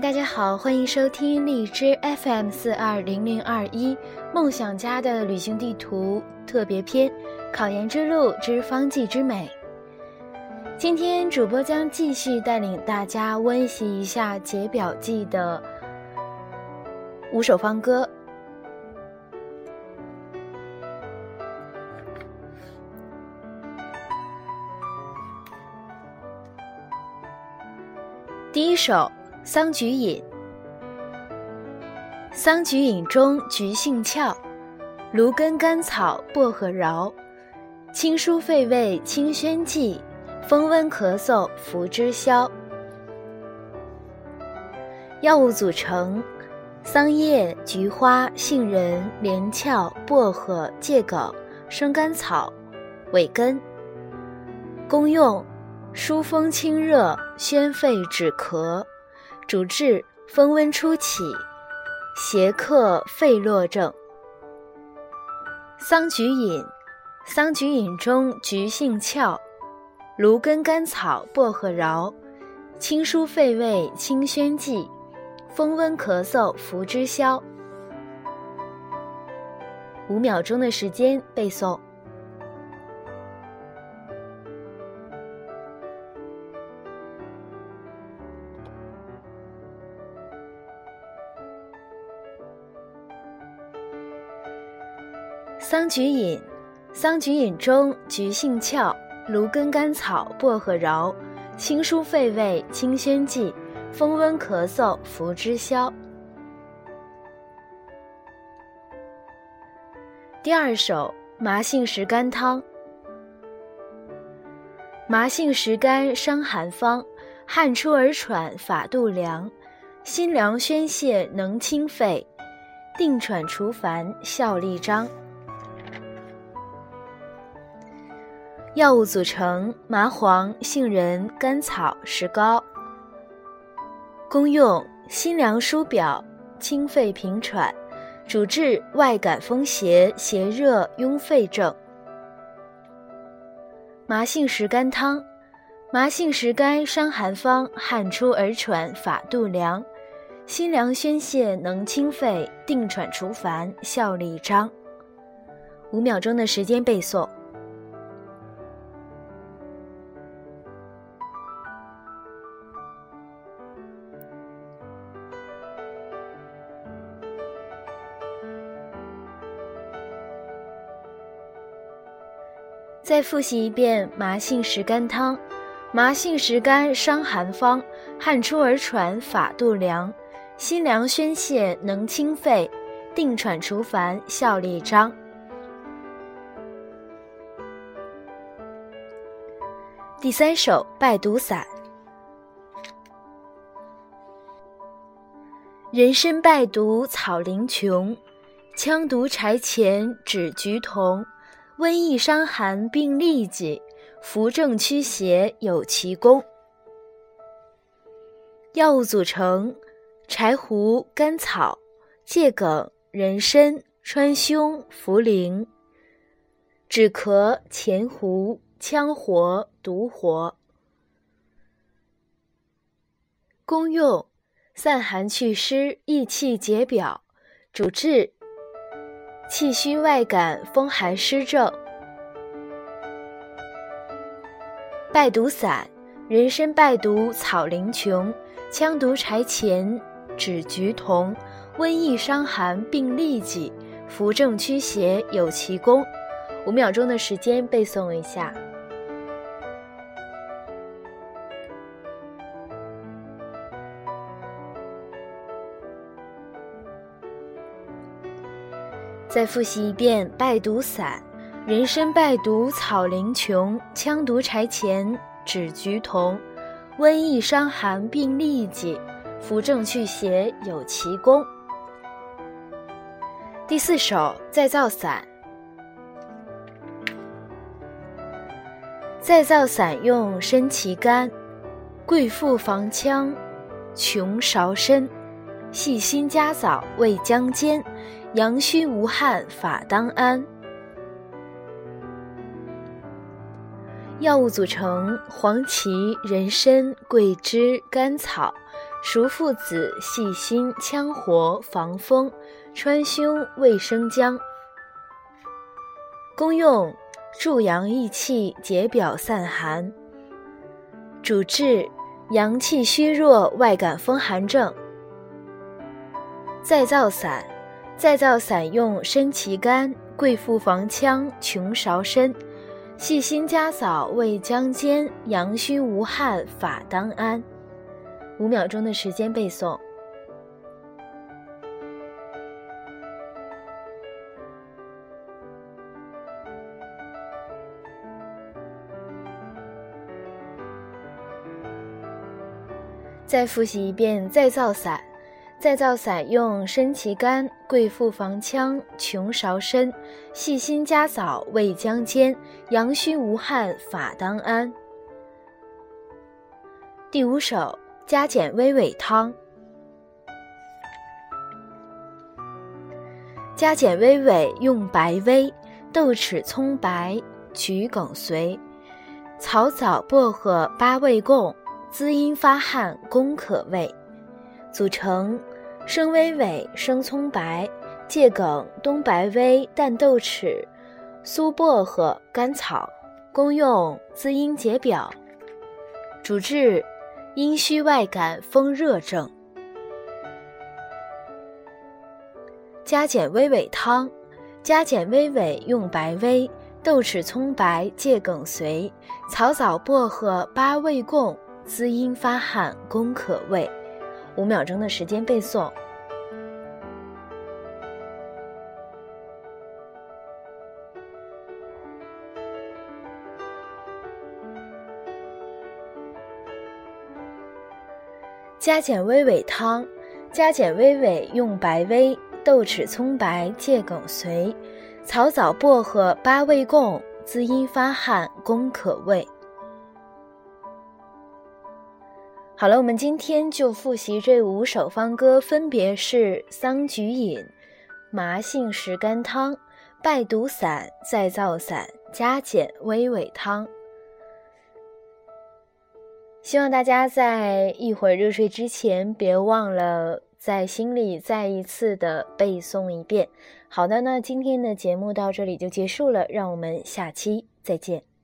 大家好，欢迎收听荔枝 FM 四二零零二一梦想家的旅行地图特别篇：考研之路之方剂之美。今天主播将继续带领大家温习一下解表记的五首方歌。第一首。桑菊饮，桑菊饮中菊性俏，芦根甘草薄荷饶，清疏肺胃清宣剂，风温咳嗽服之消。药物组成：桑叶、菊花、杏仁、连翘、薄荷、桔梗、生甘草、尾根。功用：疏风清热，宣肺止咳。主治风温初起、邪客肺络症。桑菊饮，桑菊饮中菊性俏，芦根甘草薄荷饶，清疏肺胃清宣剂，风温咳嗽服之消。五秒钟的时间背诵。桑菊饮，桑菊饮中菊性俏，芦根甘草薄荷饶，清疏肺胃清宣剂，风温咳嗽服之消。第二首麻杏石甘汤。麻杏石甘伤寒方，汗出而喘法度凉，辛凉宣泄能清肺，定喘除烦效力彰。药物组成：麻黄、杏仁、甘草、石膏。功用：辛凉疏表，清肺平喘，主治外感风邪、邪热壅肺症。麻杏石甘汤，麻杏石甘伤寒方，汗出而喘法度凉，辛凉宣泄能清肺，定喘除烦效力彰。五秒钟的时间背诵。再复习一遍麻杏石甘汤。麻杏石甘伤寒方，汗出而喘法度凉，辛凉宣泄能清肺，定喘除烦效力彰。第三首败毒散。人参败毒草灵琼，羌毒柴钱枳橘酮。瘟疫伤寒并痢疾，扶正驱邪有奇功。药物组成：柴胡、甘草、桔梗、人参、川芎、茯苓。止咳前胡、羌活、独活。功用：散寒祛湿，益气解表，主治。气虚外感风寒湿症。败毒散：人参败毒草灵琼，羌毒柴钱枳橘酮。瘟疫伤寒病痢疾，扶正驱邪有奇功。五秒钟的时间背诵一下。再复习一遍败毒散：人参败毒草灵穷，羌毒柴钱枳橘酮。瘟疫伤寒并痢疾，扶正祛邪有奇功。第四首再造散。再造散用参芪干，贵妇防羌，穷芍参，细辛加枣味姜煎。阳虚无汗法当安。药物组成：黄芪、人参、桂枝、甘草、熟附子细辛羌活防风，川芎味生姜。功用：助阳益气，解表散寒。主治：阳气虚弱、外感风寒症。再造散，再造散用生旗干、贵妇防腔、琼芍参、细心加枣、味姜煎，阳虚无汗，法当安。五秒钟的时间背诵。再复习一遍再造散。再造散用生旗干、桂附防腔、琼芍参、细辛加枣、味姜煎，阳虚无汗，法当安。第五首。加减微尾汤。加减微尾用白薇、豆豉、葱白、桔梗随、草枣、薄荷、八味共，滋阴发汗，功可畏。组成：生微尾、生葱白、芥梗、冬白薇、淡豆豉、酥薄荷、甘草。功用：滋阴解表。主治。阴虚外感风热症，加减微尾汤。加减微尾用白薇、豆豉、葱白、芥梗随、草枣、薄荷、八味共，滋阴发汗，功可畏。五秒钟的时间背诵。加减微尾汤，加减微尾用白薇、豆豉、葱白、芥梗随、草枣、薄荷、八味共，滋阴发汗，功可畏。好了，我们今天就复习这五首方歌，分别是桑菊饮、麻杏石甘汤、败毒散、再造散、加减微尾汤。希望大家在一会儿入睡之前，别忘了在心里再一次的背诵一遍。好的，那今天的节目到这里就结束了，让我们下期再见。